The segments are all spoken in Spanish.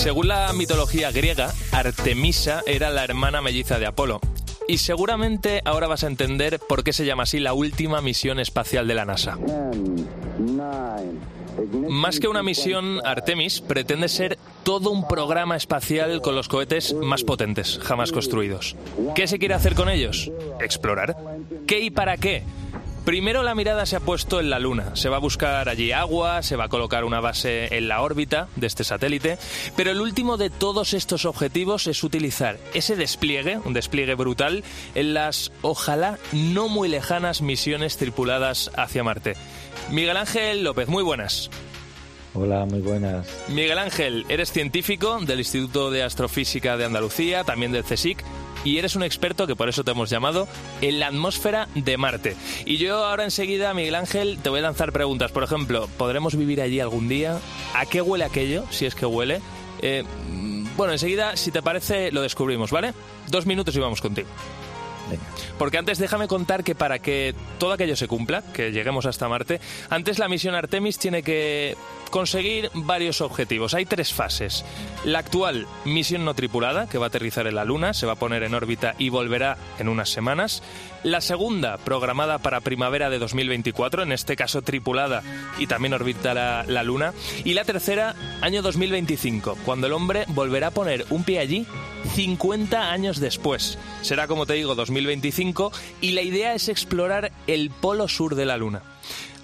Según la mitología griega, Artemisa era la hermana melliza de Apolo. Y seguramente ahora vas a entender por qué se llama así la última misión espacial de la NASA. Más que una misión, Artemis pretende ser todo un programa espacial con los cohetes más potentes jamás construidos. ¿Qué se quiere hacer con ellos? Explorar. ¿Qué y para qué? Primero la mirada se ha puesto en la Luna. Se va a buscar allí agua, se va a colocar una base en la órbita de este satélite, pero el último de todos estos objetivos es utilizar ese despliegue, un despliegue brutal, en las ojalá no muy lejanas misiones tripuladas hacia Marte. Miguel Ángel López, muy buenas. Hola, muy buenas. Miguel Ángel, eres científico del Instituto de Astrofísica de Andalucía, también del CSIC, y eres un experto, que por eso te hemos llamado, en la atmósfera de Marte. Y yo ahora enseguida, Miguel Ángel, te voy a lanzar preguntas. Por ejemplo, ¿podremos vivir allí algún día? ¿A qué huele aquello, si es que huele? Eh, mm, bueno, enseguida, si te parece, lo descubrimos, ¿vale? Dos minutos y vamos contigo. Venga. Porque antes déjame contar que para que todo aquello se cumpla, que lleguemos hasta Marte, antes la misión Artemis tiene que conseguir varios objetivos. Hay tres fases. La actual misión no tripulada, que va a aterrizar en la Luna, se va a poner en órbita y volverá en unas semanas. La segunda, programada para primavera de 2024, en este caso tripulada y también orbitará la Luna. Y la tercera, año 2025, cuando el hombre volverá a poner un pie allí 50 años después. Será, como te digo, 2025 y la idea es explorar el polo sur de la Luna.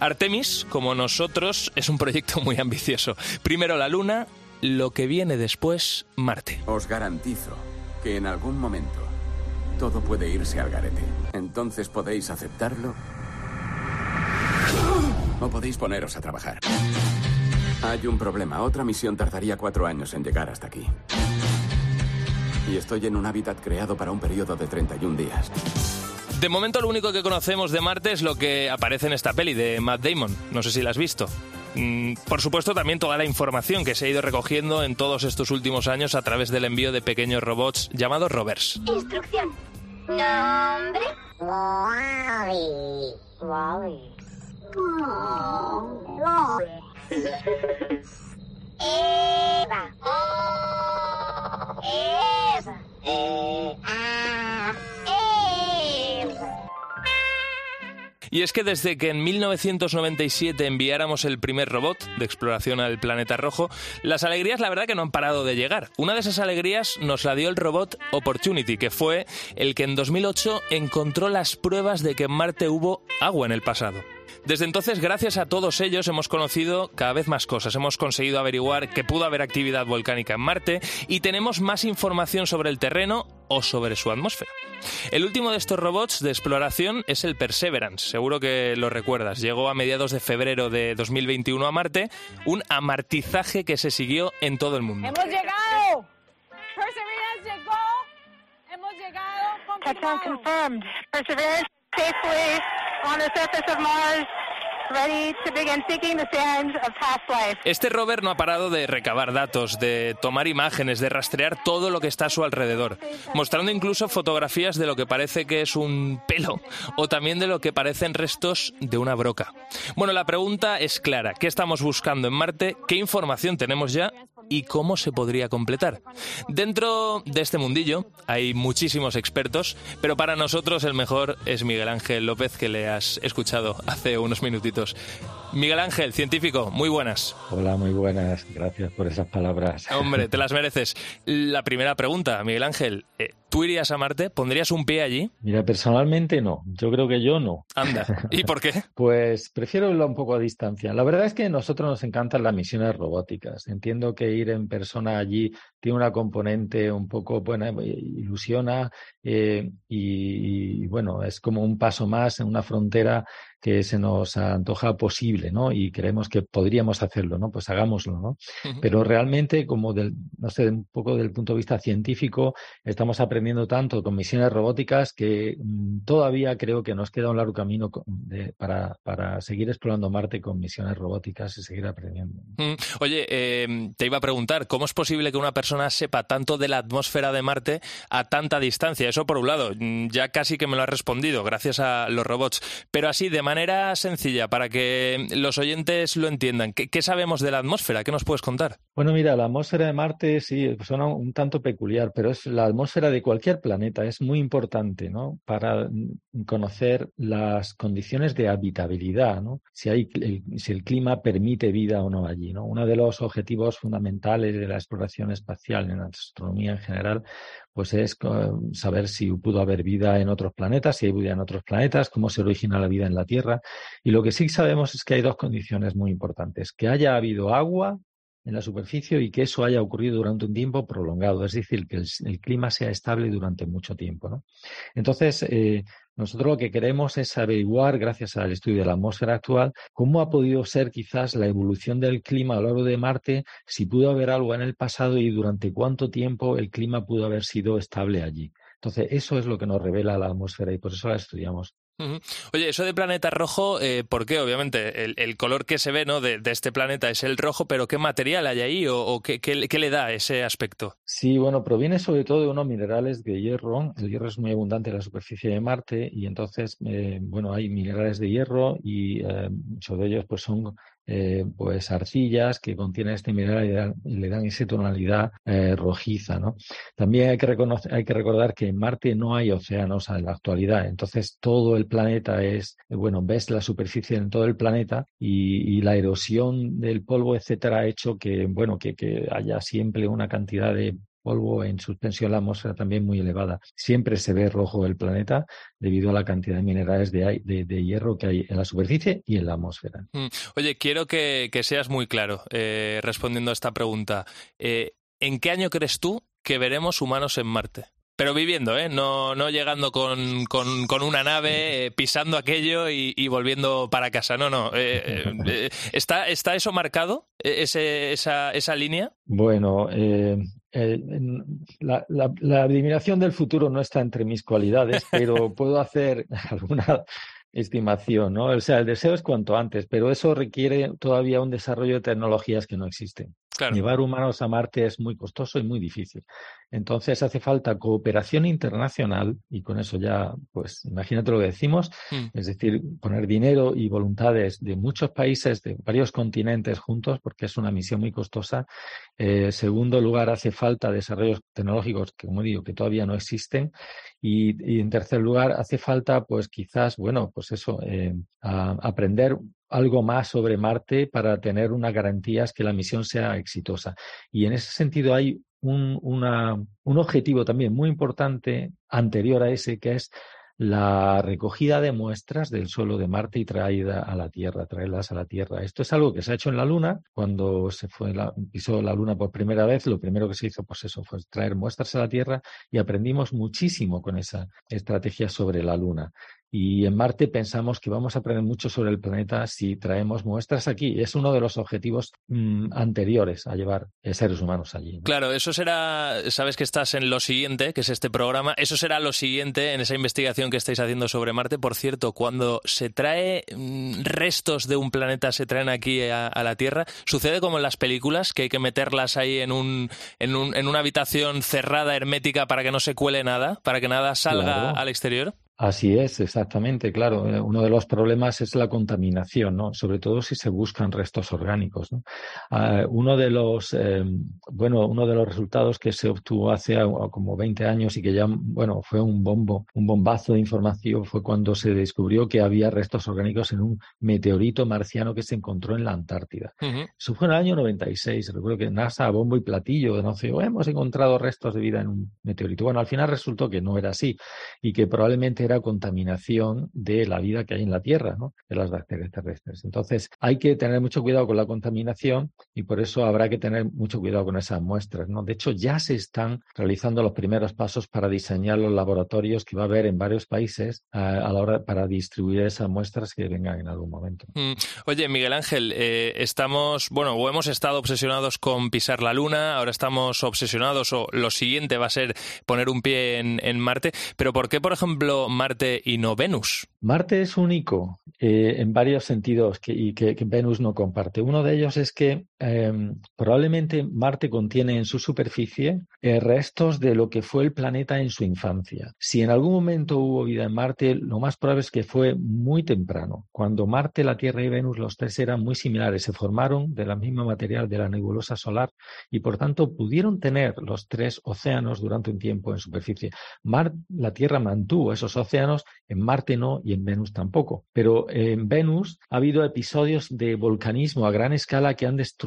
Artemis, como nosotros, es un proyecto muy ambicioso. Primero la Luna, lo que viene después, Marte. Os garantizo que en algún momento todo puede irse al garete. Entonces podéis aceptarlo o podéis poneros a trabajar. Hay un problema. Otra misión tardaría cuatro años en llegar hasta aquí. Y estoy en un hábitat creado para un periodo de 31 días. De momento lo único que conocemos de Marte es lo que aparece en esta peli de Matt Damon. No sé si la has visto. Mm, Por supuesto, también toda la información que se ha ido recogiendo en todos estos últimos años a través del envío de pequeños robots llamados rovers. Instrucción. Nombre. Wally. Wally. Eva. Eva. Eva. Y es que desde que en 1997 enviáramos el primer robot de exploración al planeta rojo, las alegrías la verdad que no han parado de llegar. Una de esas alegrías nos la dio el robot Opportunity, que fue el que en 2008 encontró las pruebas de que en Marte hubo agua en el pasado. Desde entonces, gracias a todos ellos, hemos conocido cada vez más cosas. Hemos conseguido averiguar que pudo haber actividad volcánica en Marte y tenemos más información sobre el terreno o sobre su atmósfera. El último de estos robots de exploración es el Perseverance. Seguro que lo recuerdas. Llegó a mediados de febrero de 2021 a Marte, un amartizaje que se siguió en todo el mundo. ¡Hemos llegado! Perseverance llegó. Hemos llegado. Touchdown Confirmado. confirmed. Perseverance safely on the surface of Mars. Este rover no ha parado de recabar datos, de tomar imágenes, de rastrear todo lo que está a su alrededor, mostrando incluso fotografías de lo que parece que es un pelo o también de lo que parecen restos de una broca. Bueno, la pregunta es clara. ¿Qué estamos buscando en Marte? ¿Qué información tenemos ya? ¿Y cómo se podría completar? Dentro de este mundillo hay muchísimos expertos, pero para nosotros el mejor es Miguel Ángel López, que le has escuchado hace unos minutitos. Miguel Ángel, científico, muy buenas. Hola, muy buenas. Gracias por esas palabras. Hombre, te las mereces. La primera pregunta, Miguel Ángel, eh, ¿tú irías a Marte? ¿Pondrías un pie allí? Mira, personalmente no. Yo creo que yo no. Anda. ¿Y por qué? Pues prefiero irlo un poco a distancia. La verdad es que a nosotros nos encantan las misiones robóticas. Entiendo que ir en persona allí tiene una componente un poco, bueno, ilusiona eh, y, y, bueno, es como un paso más en una frontera que se nos antoja posible, ¿no? Y creemos que podríamos hacerlo, ¿no? Pues hagámoslo, ¿no? Pero realmente, como del, no sé, un poco del punto de vista científico, estamos aprendiendo tanto con misiones robóticas que mmm, todavía creo que nos queda un largo camino de, para, para, seguir explorando Marte con misiones robóticas y seguir aprendiendo. Uh-huh. Oye, eh, te iba a preguntar, ¿cómo es posible que una persona sepa tanto de la atmósfera de Marte a tanta distancia? Eso por un lado, ya casi que me lo has respondido, gracias a los robots. Pero así, de manera sencilla, para que los oyentes lo entiendan, ¿qué, ¿qué, sabemos de la atmósfera? ¿Qué nos puedes contar? Bueno, mira, la atmósfera de Marte sí suena un tanto peculiar, pero es la atmósfera de cualquier planeta, es muy importante, ¿no? Para conocer las condiciones de habitabilidad, ¿no? Si, hay, si el clima permite vida o no allí, ¿no? Uno de los objetivos fundamentales de la exploración espacial en la astronomía en general, pues es saber si pudo haber vida en otros planetas, si hay vida en otros planetas, cómo se origina la vida en la Tierra. Y lo que sí sabemos es que hay dos condiciones muy importantes. Que haya habido agua en la superficie y que eso haya ocurrido durante un tiempo prolongado, es decir, que el, clima sea estable durante mucho tiempo. ¿no? Entonces, eh, nosotros lo que queremos es averiguar, gracias al estudio de la atmósfera actual, cómo ha podido ser quizás la evolución del clima a lo largo de Marte, si pudo haber algo en el pasado y durante cuánto tiempo el clima pudo haber sido estable allí. Entonces, eso es lo que nos revela la atmósfera y por eso la estudiamos. Oye, eso de planeta rojo, eh, ¿por qué? Obviamente, el, color que se ve ¿no? de, este planeta es el rojo, pero ¿qué material hay ahí o, qué, le da ese aspecto? Sí, bueno, proviene sobre todo de unos minerales de hierro. El hierro es muy abundante en la superficie de Marte y entonces, eh, bueno, hay minerales de hierro y eh, muchos de ellos pues son eh, pues arcillas que contienen este mineral y le dan, esa tonalidad eh, rojiza, ¿no? También hay que, reconocer, hay que recordar que en Marte no hay océanos en la actualidad, entonces todo el planeta es, bueno, ves la superficie en todo el planeta y, la erosión del polvo, etcétera, ha hecho que, bueno, que haya siempre una cantidad de polvo en suspensión la atmósfera también muy elevada. Siempre se ve rojo el planeta debido a la cantidad de minerales de, de, hierro que hay en la superficie y en la atmósfera. Mm. Oye, quiero que, que, seas muy claro eh, respondiendo a esta pregunta. Eh, ¿En qué año crees tú que veremos humanos en Marte? Pero viviendo, ¿eh? No, no llegando con, con, con una nave, eh, pisando aquello y, y, volviendo para casa. No, no. Eh, eh, ¿está, ¿Está eso marcado? Ese, esa, ¿Esa línea? Bueno, eh, la, la, la, adivinación del futuro no está entre mis cualidades, pero puedo hacer alguna estimación, ¿no? O sea, el deseo es cuanto antes, pero eso requiere todavía un desarrollo de tecnologías que no existen. Claro. Llevar humanos a Marte es muy costoso y muy difícil. Entonces hace falta cooperación internacional y con eso ya, pues imagínate lo que decimos, mm. es decir, poner dinero y voluntades de muchos países, de varios continentes juntos, porque es una misión muy costosa. Eh, segundo lugar, hace falta desarrollos tecnológicos que, como digo, que todavía no existen. Y, y en tercer lugar, hace falta, pues quizás, bueno, pues eso, eh, a, aprender algo más sobre Marte para tener unas garantías que la misión sea exitosa. Y en ese sentido hay un, una, un objetivo también muy importante anterior a ese, que es la recogida de muestras del suelo de Marte y traída a la Tierra, traerlas a la Tierra. Esto es algo que se ha hecho en la Luna. Cuando se fue la, pisó la Luna por primera vez, lo primero que se hizo, pues eso, fue traer muestras a la Tierra y aprendimos muchísimo con esa estrategia sobre la Luna. Y en Marte pensamos que vamos a aprender mucho sobre el planeta si traemos muestras aquí. Es uno de los objetivos mm, anteriores a llevar seres humanos allí. Claro, eso será, sabes que estás en lo siguiente, que es este programa, eso será lo siguiente en esa investigación que estáis haciendo sobre Marte. Por cierto, cuando se trae mm, restos de un planeta, se traen aquí a, la Tierra, sucede como en las películas, que hay que meterlas ahí en, un, en, un, en una habitación cerrada, hermética, para que no se cuele nada, para que nada salga al exterior. Así es, exactamente, claro. Eh, uno de los problemas es la contaminación, ¿no? Sobre todo si se buscan restos orgánicos. ¿no? Ah, uno de los, eh, bueno, uno de los resultados que se obtuvo hace como 20 años y que ya, bueno, fue un bombo, un bombazo de información fue cuando se descubrió que había restos orgánicos en un meteorito marciano que se encontró en la Antártida. Eso fue en el año 96. Recuerdo que NASA, bombo y platillo, sé, hemos encontrado restos de vida en un meteorito. Bueno, al final resultó que no era así y que probablemente contaminación de la vida que hay en la Tierra, ¿no? de las bacterias terrestres. Entonces, hay que tener mucho cuidado con la contaminación y por eso habrá que tener mucho cuidado con esas muestras. ¿no? De hecho, ya se están realizando los primeros pasos para diseñar los laboratorios que va a haber en varios países a la hora para distribuir esas muestras que vengan en algún momento. Mm. Oye, Miguel Ángel, eh, estamos, bueno, o hemos estado obsesionados con pisar la Luna, ahora estamos obsesionados o lo siguiente va a ser poner un pie en, en Marte, pero ¿por qué, por ejemplo, Marte y no Venus? Marte es único eh, en varios sentidos y que, Venus no comparte. Uno de ellos es que em, probablemente Marte contiene en su superficie eh, restos de lo que fue el planeta en su infancia. Si en algún momento hubo vida en Marte, lo más probable es que fue muy temprano, cuando Marte, la Tierra y Venus, los tres eran muy similares, se formaron de la misma material de la nebulosa solar y por tanto pudieron tener los tres océanos durante un tiempo en superficie. la Tierra mantuvo esos océanos, en Marte no y en Venus tampoco. Pero en Venus ha habido episodios de volcanismo a gran escala que han destruido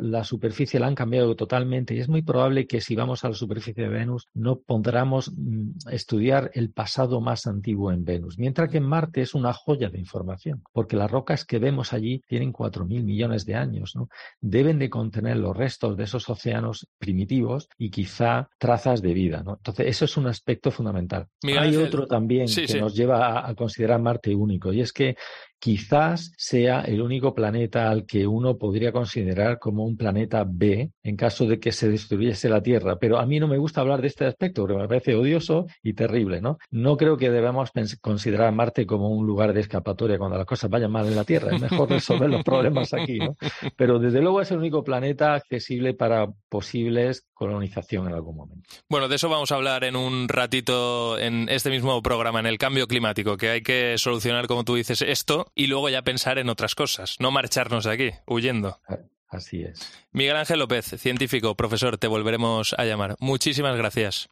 la superficie, la han cambiado totalmente y es muy probable que si vamos a la superficie de Venus no podamos mm, estudiar el pasado más antiguo en Venus, mientras que en Marte es una joya de información, porque las rocas que vemos allí tienen 4.000 millones de años, ¿no? Deben de contener los restos de esos océanos primitivos y quizá trazas de vida, ¿no? Entonces, eso es un aspecto fundamental. Hay otro también que nos lleva a considerar Marte único y es que quizás sea el único planeta al que uno podría considerar como un planeta B en caso de que se destruyese la Tierra. Pero a mí no me gusta hablar de este aspecto porque me parece odioso y terrible, ¿no? No creo que debamos considerar Marte como un lugar de escapatoria cuando las cosas vayan mal en la Tierra. Es mejor resolver los problemas aquí, ¿no? Pero desde luego es el único planeta accesible para posibles colonización en algún momento. Bueno, de eso vamos a hablar en un ratito en este mismo programa, en el cambio climático, que hay que solucionar, como tú dices, esto y luego ya pensar en otras cosas, no marcharnos de aquí, huyendo. Así es. Miguel Ángel López, científico, profesor, te volveremos a llamar. Muchísimas gracias.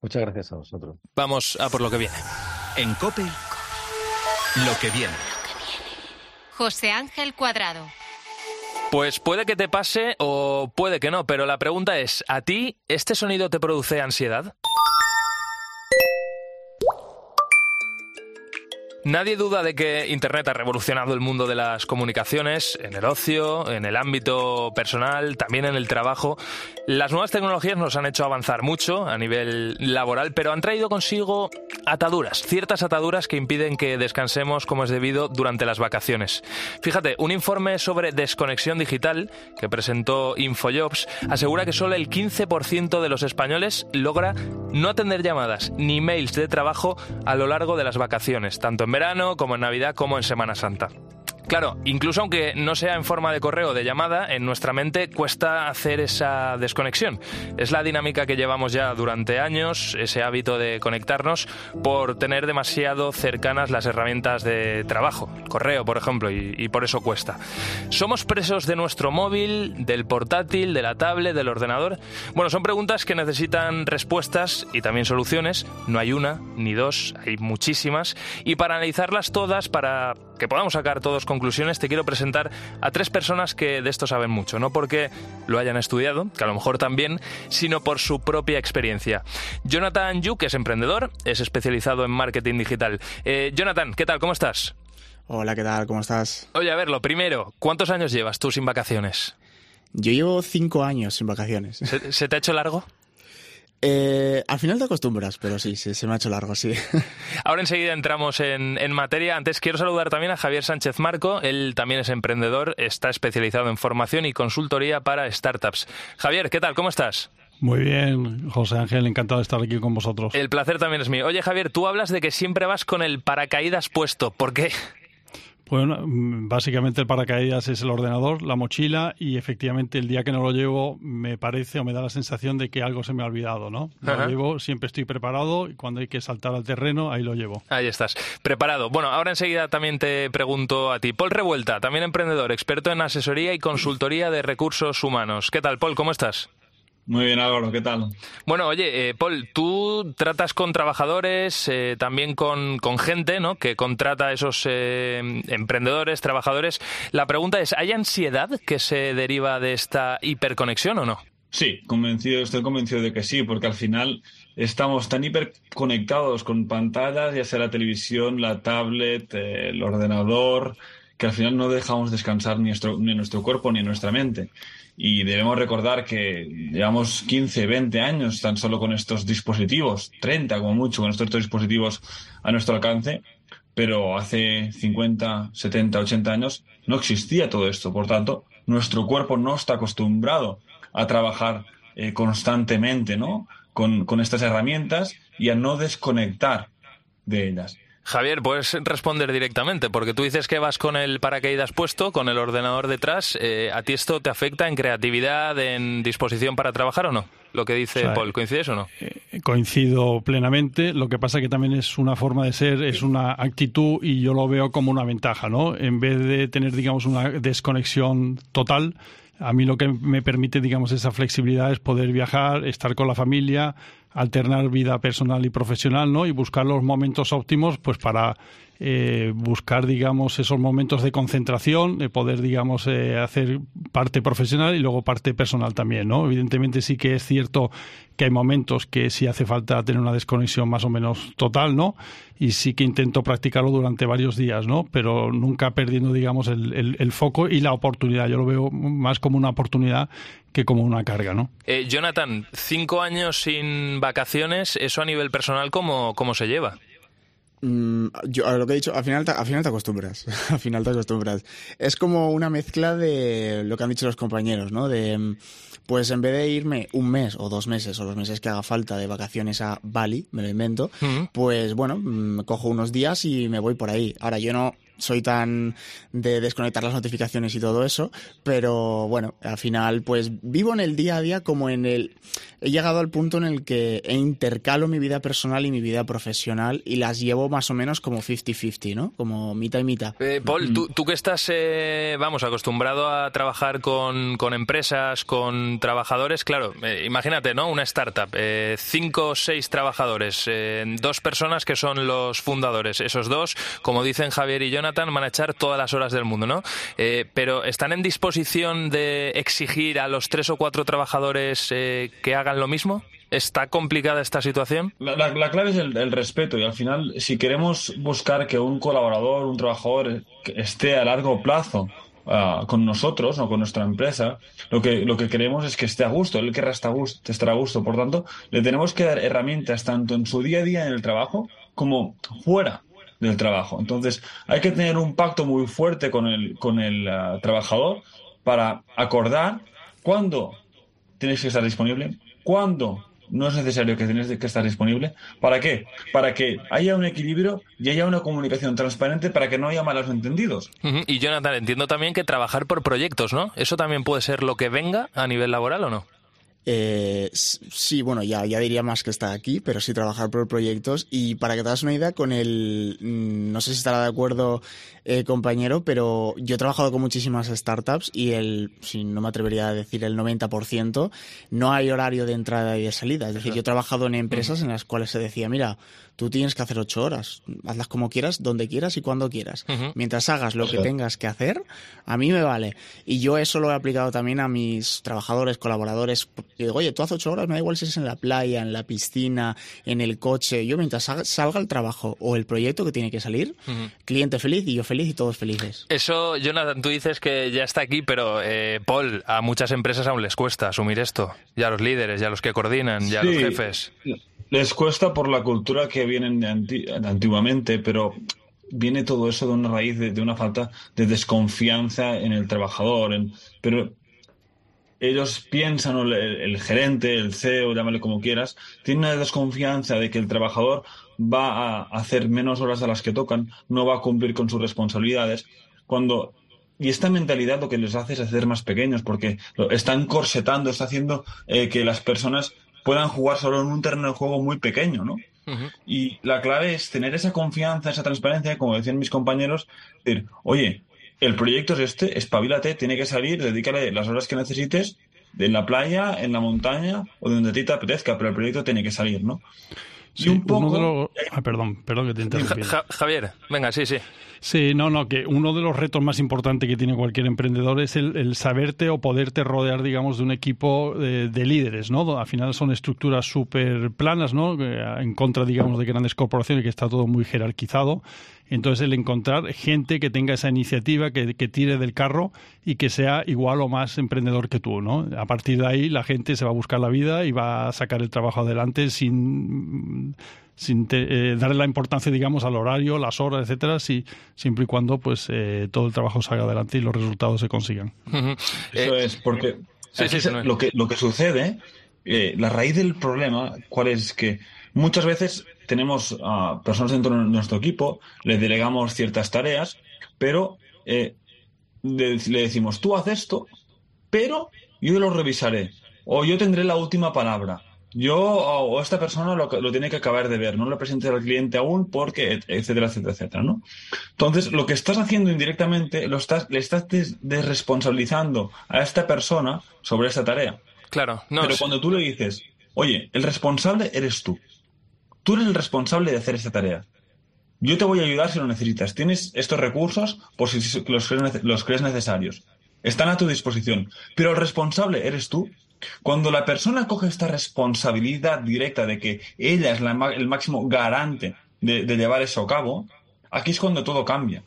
Muchas gracias a vosotros. Vamos a por lo que viene. En COPE, lo que viene. José Ángel Cuadrado. Pues puede que te pase o puede que no, pero la pregunta es, ¿a ti este sonido te produce ansiedad? Nadie duda de que Internet ha revolucionado el mundo de las comunicaciones, en el ocio, en el ámbito personal, también en el trabajo. Las nuevas tecnologías nos han hecho avanzar mucho a nivel laboral, pero han traído consigo ataduras, ciertas ataduras que impiden que descansemos como es debido durante las vacaciones. Fíjate, un informe sobre desconexión digital que presentó Infojobs asegura que solo el 15% de los españoles logra no atender llamadas ni mails de trabajo a lo largo de las vacaciones, tanto en verano, como en Navidad, como en Semana Santa. Claro, incluso aunque no sea en forma de correo o de llamada, en nuestra mente cuesta hacer esa desconexión. Es la dinámica que llevamos ya durante años, ese hábito de conectarnos por tener demasiado cercanas las herramientas de trabajo, correo por ejemplo, y, por eso cuesta. ¿Somos presos de nuestro móvil, del portátil, de la tablet, del ordenador? Bueno, son preguntas que necesitan respuestas y también soluciones. No hay una ni dos, hay muchísimas. Y para analizarlas todas, para que podamos sacar todos conclusiones, te quiero presentar a tres personas que de esto saben mucho, no porque lo hayan estudiado, que a lo mejor también, sino por su propia experiencia. Jonathan Yu, que es emprendedor, es especializado en marketing digital. Eh, Jonathan, ¿qué tal? ¿Cómo estás? Hola, ¿qué tal? ¿Cómo estás? Oye, a ver, lo primero, ¿cuántos años llevas tú sin vacaciones? Yo llevo cinco años sin vacaciones. ¿Se, te ha hecho largo? Eh, al final te acostumbras, pero sí, sí, se me ha hecho largo, sí. Ahora enseguida entramos en, en, materia. Antes quiero saludar también a Javier Sánchez Marco. Él también es emprendedor, está especializado en formación y consultoría para startups. Javier, ¿qué tal? ¿Cómo estás? Muy bien, José Ángel, encantado de estar aquí con vosotros. El placer también es mío. Oye, Javier, tú hablas de que siempre vas con el paracaídas puesto. ¿Por qué? Bueno, mm, básicamente el paracaídas es el ordenador, la mochila y efectivamente el día que no lo llevo me parece o me da la sensación de que algo se me ha olvidado, ¿no? Lo llevo, siempre estoy preparado y cuando hay que saltar al terreno, ahí lo llevo. Ahí estás, preparado. Bueno, ahora enseguida también te pregunto a ti. Paul Revuelta, también emprendedor, experto en asesoría y consultoría de recursos humanos. ¿Qué tal, Paul? ¿Cómo estás? Muy bien, Álvaro, ¿qué tal? Bueno, oye, eh, Paul, tú tratas con trabajadores, eh, también con, con, gente, ¿no? Que contrata a esos eh, emprendedores, trabajadores. La pregunta es, ¿hay ansiedad que se deriva de esta hiperconexión o no? Sí, convencido, estoy convencido de que sí, porque al final estamos tan hiperconectados con pantallas, ya sea la televisión, la tablet, el ordenador, que al final no dejamos descansar ni nuestro, ni nuestro cuerpo ni nuestra mente. Y debemos recordar que llevamos 15, 20 años tan solo con estos dispositivos, 30 como mucho, con estos dispositivos a nuestro alcance, pero hace 50, 70, 80 años no existía todo esto. Por tanto, nuestro cuerpo no está acostumbrado a trabajar eh, constantemente ¿no? Con, con estas herramientas y a no desconectar de ellas. Javier, puedes responder directamente, porque tú dices que vas con el paracaídas puesto, con el ordenador detrás. Eh, ¿A ti esto te afecta en creatividad, en disposición para trabajar o no? Lo que dice Paul, ¿coincides o no? Eh, coincido plenamente. Lo que pasa que también es una forma de ser, es una actitud y yo lo veo como una ventaja, ¿no? En vez de tener, digamos, una desconexión total, a mí lo que me permite, digamos, esa flexibilidad es poder viajar, estar con la familia, alternar vida personal y profesional, ¿no? Y buscar los momentos óptimos, pues para eh, buscar, digamos, esos momentos de concentración, de poder, digamos, eh, hacer parte profesional y luego parte personal también, ¿no? Evidentemente sí que es cierto que hay momentos que sí hace falta tener una desconexión más o menos total, ¿no? Y sí que intento practicarlo durante varios días, ¿no? Pero nunca perdiendo, digamos, el, el, foco y la oportunidad. Yo lo veo más como una oportunidad que como una carga, ¿no? Eh, Jonathan, cinco años sin vacaciones, ¿eso a nivel personal cómo, cómo se lleva? Mm, yo, a lo que he dicho, al final, te, al final te acostumbras. al final te acostumbras. Es como una mezcla de lo que han dicho los compañeros, ¿no? De, mm, pues en vez de irme un mes o dos meses o los meses que haga falta de vacaciones a Bali, me lo invento, pues bueno, me mm, cojo unos días y me voy por ahí. Ahora yo no soy tan de desconectar las notificaciones y todo eso, pero bueno, al final pues vivo en el día a día como en el... He llegado al punto en el que intercalo mi vida personal y mi vida profesional y las llevo más o menos como 50-50, ¿no? Como mitad y mitad. Eh, Paul, tú, tú, que estás, eh, vamos, acostumbrado a trabajar con, con empresas, con trabajadores, claro, eh, imagínate, ¿no? Una startup, eh, cinco o seis trabajadores, eh, dos personas que son los fundadores, esos dos, como dicen Javier y Jonathan, van a echar todas las horas del mundo, ¿no? Eh, pero ¿están en disposición de exigir a los tres o cuatro trabajadores eh, que hagan lo mismo? ¿Está complicada esta situación? La, clave es el, respeto y al final, si queremos buscar que un colaborador, un trabajador esté a largo plazo uh, con nosotros o con nuestra empresa, lo que, lo que queremos es que esté a gusto, él querrá estar a gusto, estar a gusto. Por tanto, le tenemos que dar herramientas tanto en su día a día en el trabajo como fuera del trabajo. Entonces, hay que tener un pacto muy fuerte con el, con el ah, trabajador para acordar cuándo tienes que estar disponible, cuándo no es necesario que tienes que estar disponible. ¿Para qué? Para que haya un equilibrio y haya una comunicación transparente para que no haya malos entendidos. Y Jonathan, entiendo también que trabajar por proyectos, ¿no? ¿Eso también puede ser lo que venga a nivel laboral o no? Eh, sí, bueno, ya, ya diría más que estar aquí, pero sí trabajar por proyectos. Y para que te hagas una idea, con el. Mm, no sé si estará de acuerdo, eh, compañero, pero yo he trabajado con muchísimas startups y el. Si no me atrevería a decir el 90%, no hay horario de entrada y de salida. Es decir, yo he trabajado en empresas en las cuales se decía, mira, tú tienes que hacer ocho horas, hazlas como quieras, donde quieras y cuando quieras. Mientras hagas lo que tengas que hacer, a mí me vale. Y yo eso lo he aplicado también a mis trabajadores, colaboradores Y digo, oye, tú haces ocho horas, me da igual si es en la playa, en la piscina, en el coche. Yo mientras salga, el trabajo o el proyecto que tiene que salir, cliente feliz y yo feliz y todos felices. Eso, Jonathan, tú dices que ya está aquí, pero eh, Paul, a muchas empresas aún les cuesta asumir esto. Ya a los líderes, ya a los que coordinan, ya a los Sí. jefes. Les cuesta por la cultura que vienen de anti- de antiguamente, pero viene todo eso de una raíz de, de una falta de desconfianza en el trabajador. en- pero ellos piensan, o el, el gerente, el CEO, llámale como quieras, tiene una desconfianza de que el trabajador va a hacer menos horas de las que tocan, no va a cumplir con sus responsabilidades, cuando y esta mentalidad lo que les hace es hacer más pequeños, porque están corsetando, está haciendo eh, que las personas puedan jugar solo en un terreno de juego muy pequeño, ¿no? Y la clave es tener esa confianza, esa transparencia, como decían mis compañeros, decir, oye, el proyecto es este, espabilate, tiene que salir, dedícale las horas que necesites, en la playa, en la montaña o donde a ti te apetezca, pero el proyecto tiene que salir, ¿no? Sí, uno de los... ah, perdón, perdón que te interrumpí. Ja- Javier, venga, sí, sí. Sí, no, no, que uno de los retos más importantes que tiene cualquier emprendedor es el, el saberte o poderte rodear, digamos, de un equipo de, de líderes, ¿no? Al final son estructuras súper planas, ¿no? Que, En contra, digamos, de grandes corporaciones, que está todo muy jerarquizado. Entonces, el encontrar gente que tenga esa iniciativa, que, que tire del carro y que sea igual o más emprendedor que tú, ¿no? A partir de ahí, la gente se va a buscar la vida y va a sacar el trabajo adelante sin sin te- eh, darle la importancia, digamos, al horario, las horas, etcétera, si, siempre y cuando pues eh, todo el trabajo salga adelante y los resultados se consigan. Eso es, porque sí, sí, es- lo, que, lo que sucede, eh, la raíz del problema, ¿cuál es? Que muchas veces tenemos a personas dentro de nuestro equipo, le delegamos ciertas tareas, pero eh, le, le decimos, tú haz esto, pero yo lo revisaré, o yo tendré la última palabra. Yo o esta persona lo, lo tiene que acabar de ver, no lo presente al cliente aún porque, et- etcétera, etcétera, etcétera, ¿no? Entonces, lo que estás haciendo indirectamente, lo estás, le estás des- desresponsabilizando a esta persona sobre esta tarea. Claro, no. Pero sí. cuando tú le dices, oye, el responsable eres tú. Tú eres el responsable de hacer esta tarea. Yo te voy a ayudar si lo necesitas. Tienes estos recursos por si los crees, necesarios. Están a tu disposición. Pero el responsable eres tú. Cuando la persona coge esta responsabilidad directa de que ella es el máximo garante de, llevar eso a cabo, aquí es cuando todo cambia.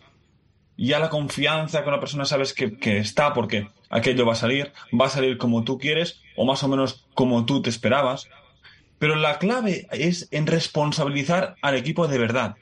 Ya la confianza con la persona sabes que, que está porque aquello va a salir, va a salir como tú quieres o más o menos como tú te esperabas. Pero la clave es en responsabilizar al equipo de verdad.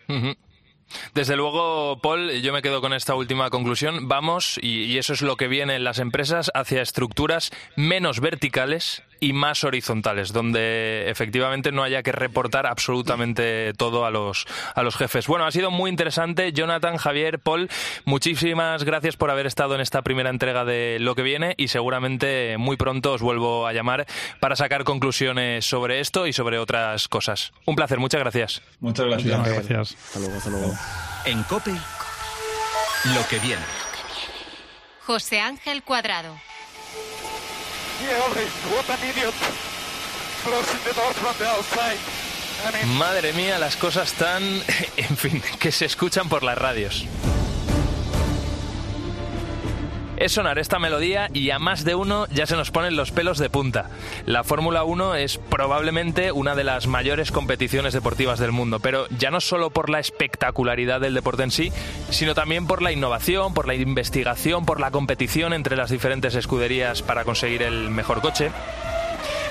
Desde luego, Paul, yo me quedo con esta última conclusión. Vamos, y, y eso es lo que viene en las empresas, hacia estructuras menos verticales y más horizontales, donde efectivamente no haya que reportar absolutamente todo a los, a los jefes. Bueno, ha sido muy interesante. Jonathan, Javier, Paul, muchísimas gracias por haber estado en esta primera entrega de lo que viene y seguramente muy pronto os vuelvo a llamar para sacar conclusiones sobre esto y sobre otras cosas. Un placer, muchas gracias. Muchas gracias. Muchas gracias. Hasta luego, hasta luego. En Cope, lo que viene. José Ángel Cuadrado. Madre mía, las cosas tan, en fin, que se escuchan por las radios. Es sonar esta melodía y a más de uno ya se nos ponen los pelos de punta. La Fórmula 1 es probablemente una de las mayores competiciones deportivas del mundo, pero ya no solo por la espectacularidad del deporte en sí, sino también por la innovación, por la investigación, por la competición entre las diferentes escuderías para conseguir el mejor coche.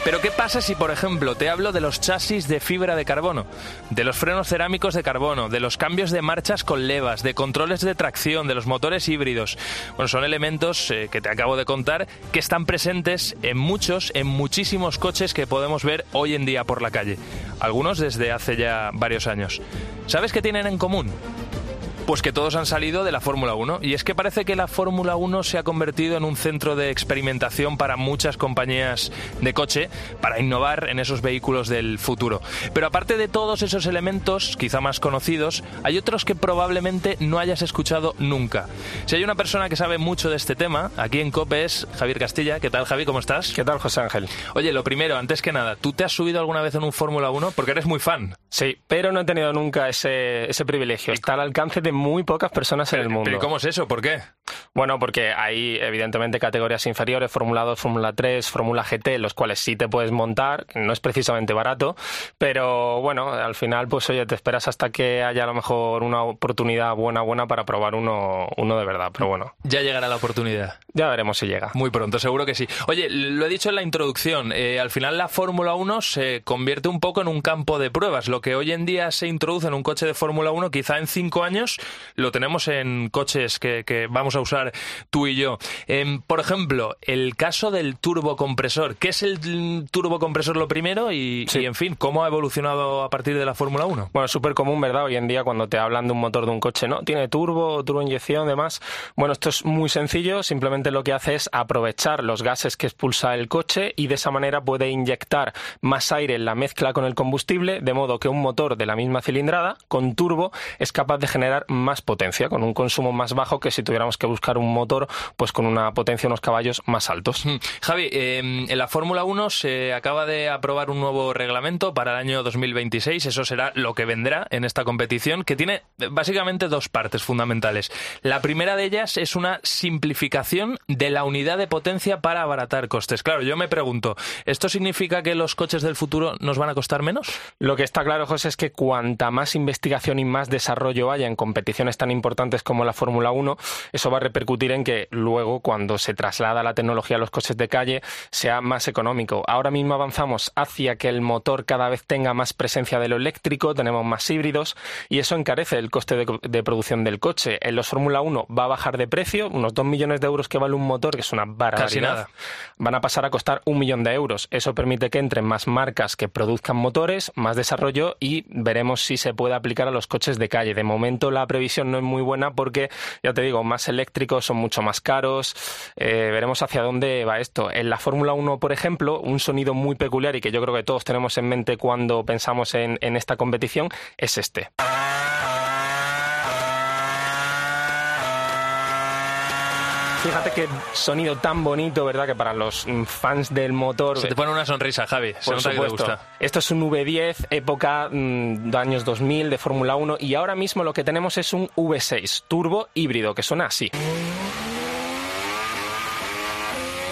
Pero ¿qué pasa si, por ejemplo, te hablo de los chasis de fibra de carbono, de los frenos cerámicos de carbono, de los cambios de marchas con levas, de controles de tracción, de los motores híbridos? Bueno, son elementos eh, que te acabo de contar que están presentes en muchos, en muchísimos coches que podemos ver hoy en día por la calle. Algunos desde hace ya varios años. ¿Sabes qué tienen en común? Pues que todos han salido de la Fórmula 1 y es que parece que la Fórmula 1 se ha convertido en un centro de experimentación para muchas compañías de coche para innovar en esos vehículos del futuro. Pero aparte de todos esos elementos, quizá más conocidos, hay otros que probablemente no hayas escuchado nunca. Si hay una persona que sabe mucho de este tema, aquí en COPE es Javier Castilla. ¿Qué tal, Javi? ¿Cómo estás? ¿Qué tal, José Ángel? Oye, lo primero, antes que nada, ¿tú te has subido alguna vez en un Fórmula 1? Porque eres muy fan. Sí, pero no he tenido nunca ese, ese privilegio. Está al alcance de muy pocas personas en el mundo. ¿Pero cómo es eso? ¿Por qué? Bueno, porque hay evidentemente categorías inferiores, Fórmula 2, Fórmula 3, Fórmula GT, los cuales sí te puedes montar, no es precisamente barato, pero bueno, al final pues oye, te esperas hasta que haya a lo mejor una oportunidad buena, buena para probar uno, uno de verdad, pero bueno. Ya llegará la oportunidad. Ya veremos si llega. Muy pronto, seguro que sí. Oye, lo he dicho en la introducción, eh, al final la Fórmula 1 se convierte un poco en un campo de pruebas. Lo que hoy en día se introduce en un coche de Fórmula 1, quizá en cinco años lo tenemos en coches que, que vamos a usar tú y yo. Em, por ejemplo, el caso del turbocompresor. ¿Qué es el turbocompresor lo primero? Y, y en fin, ¿cómo ha evolucionado a partir de la Fórmula 1? Bueno, es súper común, ¿verdad? Hoy en día cuando te hablan de un motor de un coche, ¿no? Tiene turbo, turboinyección, demás. Bueno, esto es muy sencillo. Simplemente lo que hace es aprovechar los gases que expulsa el coche y de esa manera puede inyectar más aire en la mezcla con el combustible, de modo que un motor de la misma cilindrada, con turbo, es capaz de generar más potencia, con un consumo más bajo que si tuviéramos que buscar un motor pues con una potencia, unos caballos más altos. Javi, eh, en la Fórmula 1 se acaba de aprobar un nuevo reglamento para el año 2026, eso será lo que vendrá en esta competición, que tiene básicamente dos partes fundamentales. La primera de ellas es una simplificación de la unidad de potencia para abaratar costes. Claro, yo me pregunto, ¿esto significa que los coches del futuro nos van a costar menos? Lo que está claro, José, es que cuanta más investigación y más desarrollo haya en competiciones tan importantes como la Fórmula 1, eso va a repercutir en que luego, cuando se traslada la tecnología a los coches de calle, sea más económico. Ahora mismo avanzamos hacia que el motor cada vez tenga más presencia de lo eléctrico, tenemos más híbridos y eso encarece el coste de, producción del coche. En los Fórmula 1 va a bajar de precio, unos 2 millones de euros que vale un motor, que es una barbaridad, van a pasar a costar un millón de euros. Eso permite que entren más marcas que produzcan motores, más desarrollo y veremos si se puede aplicar a los coches de calle. De momento la previsión no es muy buena porque, ya te digo, más eléctricos son mucho más caros. Eh, veremos hacia dónde va esto. En la Fórmula 1, por ejemplo, un sonido muy peculiar y que yo creo que todos tenemos en mente cuando pensamos en, en esta competición es este. Fíjate qué sonido tan bonito, ¿verdad? Que para los fans del motor. Se te pone una sonrisa, Javi. Se nota que te gusta. Esto es un V10, época mm, de años 2000 de Fórmula 1, y ahora mismo lo que tenemos es un V6 turbo híbrido que suena así.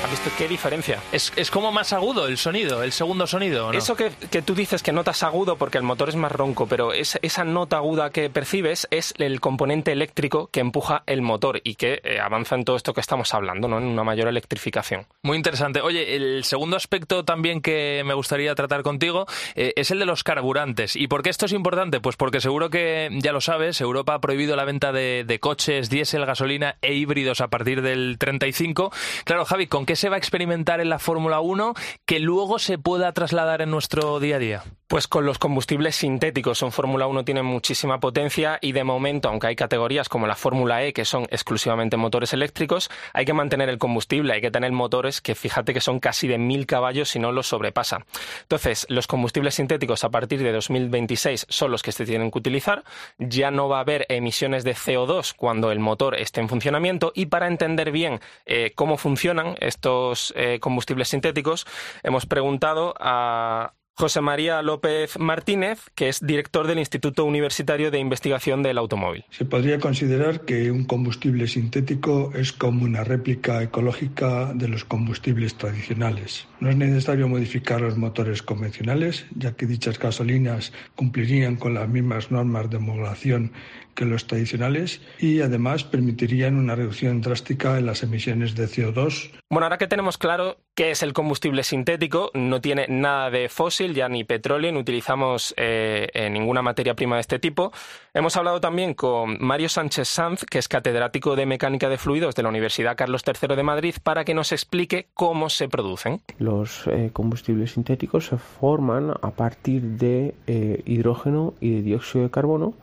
¿Has visto qué diferencia? Es, es, como más agudo el sonido, el segundo sonido. ¿no? Eso que, que, tú dices que notas agudo porque el motor es más ronco, pero es, esa nota aguda que percibes es el componente eléctrico que empuja el motor y que eh, avanza en todo esto que estamos hablando, ¿no? en una mayor electrificación. Muy interesante. Oye, el segundo aspecto también que me gustaría tratar contigo eh, es el de los carburantes. ¿Y por qué esto es importante? Pues porque seguro que ya lo sabes, Europa ha prohibido la venta de, de coches diésel, gasolina e híbridos a partir del 35. Claro, Javi, ¿con qué se va experimentar en la Fórmula 1 que luego se pueda trasladar en nuestro día a día? Pues con los combustibles sintéticos. En Fórmula 1 tienen muchísima potencia y de momento, aunque hay categorías como la Fórmula E que son exclusivamente motores eléctricos, hay que mantener el combustible, hay que tener motores que fíjate que son casi de mil caballos si no los sobrepasa. Entonces, los combustibles sintéticos a partir de 2026 son los que se tienen que utilizar. Ya no va a haber emisiones de CO2 cuando el motor esté en funcionamiento y para entender bien eh, cómo funcionan estos eh, combustibles sintéticos, hemos preguntado a José María López Martínez, que es director del Instituto Universitario de Investigación del Automóvil. Se podría considerar que un combustible sintético es como una réplica ecológica de los combustibles tradicionales. No es necesario modificar los motores convencionales, ya que dichas gasolinas cumplirían con las mismas normas de homologación que los tradicionales y además permitirían una reducción drástica en las emisiones de CO2. Bueno, ahora que tenemos claro qué es el combustible sintético, no tiene nada de fósil, ya ni petróleo, no utilizamos eh, ninguna materia prima de este tipo. Hemos hablado también con Mario Sánchez Sanz, que es catedrático de mecánica de fluidos de la Universidad Carlos III de Madrid, para que nos explique cómo se producen. Los eh, combustibles sintéticos se forman a partir de eh, hidrógeno y de dióxido de carbono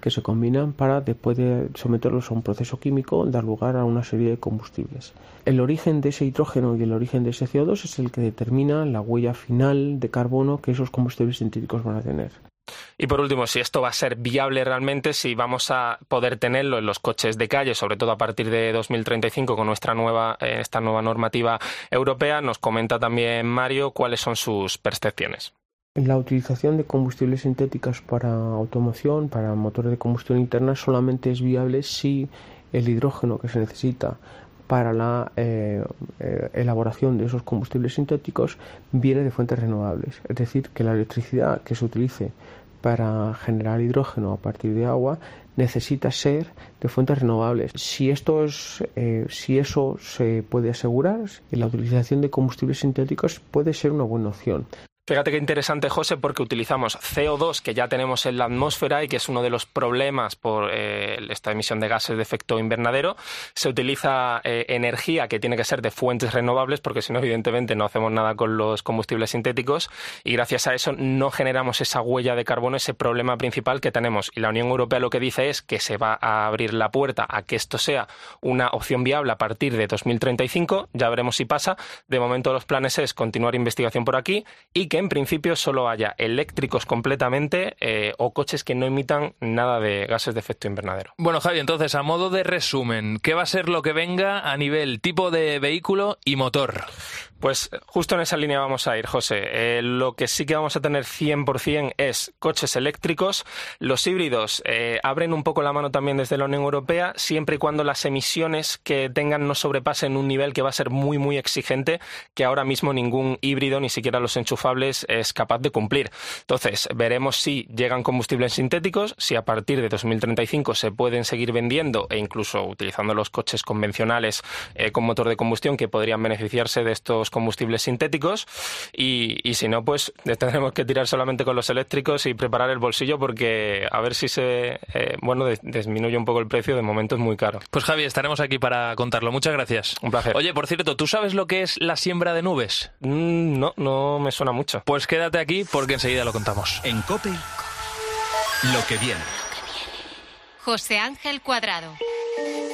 que se combinan para, después de someterlos a un proceso químico, dar lugar a una serie de combustibles. El origen de ese hidrógeno y el origen de ese CO2 es el que determina la huella final de carbono que esos combustibles sintéticos van a tener. Y por último, si esto va a ser viable realmente, si vamos a poder tenerlo en los coches de calle, sobre todo a partir de 2035 con nuestra nueva, eh, esta nueva normativa europea, nos comenta también Mario cuáles son sus percepciones. La utilización de combustibles sintéticos para automoción, para motores de combustión interna, solamente es viable si el hidrógeno que se necesita para la eh, eh, elaboración de esos combustibles sintéticos viene de fuentes renovables. Es decir, que la electricidad que se utilice para generar hidrógeno a partir de agua necesita ser de fuentes renovables. Si esto es, eh, si eso se puede asegurar, la utilización de combustibles sintéticos puede ser una buena opción. Fíjate qué interesante, José, porque utilizamos CO2 que ya tenemos en la atmósfera y que es uno de los problemas por eh, esta emisión de gases de efecto invernadero. Se utiliza eh, energía que tiene que ser de fuentes renovables, porque si no, evidentemente, no hacemos nada con los combustibles sintéticos y gracias a eso no generamos esa huella de carbono, ese problema principal que tenemos. Y la Unión Europea lo que dice es que se va a abrir la puerta a que esto sea una opción viable a partir de 2035. Ya veremos si pasa. De momento, los planes es continuar investigación por aquí y que en principio solo haya eléctricos completamente eh, o coches que no emitan nada de gases de efecto invernadero. Bueno, Javi, entonces, a modo de resumen, ¿qué va a ser lo que venga a nivel tipo de vehículo y motor? Pues justo en esa línea vamos a ir, José. Eh, lo que sí que vamos a tener 100% es coches eléctricos. Los híbridos eh, abren un poco la mano también desde la Unión Europea, siempre y cuando las emisiones que tengan no sobrepasen un nivel que va a ser muy, muy exigente, que ahora mismo ningún híbrido, ni siquiera los enchufables, es capaz de cumplir. Entonces, veremos si llegan combustibles sintéticos, si a partir de 2035 se pueden seguir vendiendo e incluso utilizando los coches convencionales eh, con motor de combustión que podrían beneficiarse de estos combustibles sintéticos y, si no, pues tendremos que tirar solamente con los eléctricos y preparar el bolsillo porque a ver si se, eh, bueno, disminuye un poco el precio, de momento es muy caro. Pues Javi, estaremos aquí para contarlo. Muchas gracias. Un placer. Oye, por cierto, ¿tú sabes lo que es la siembra de nubes? Mm, no, no me suena mucho. Pues quédate aquí porque enseguida lo contamos. En COPE, lo que viene. José Ángel Cuadrado.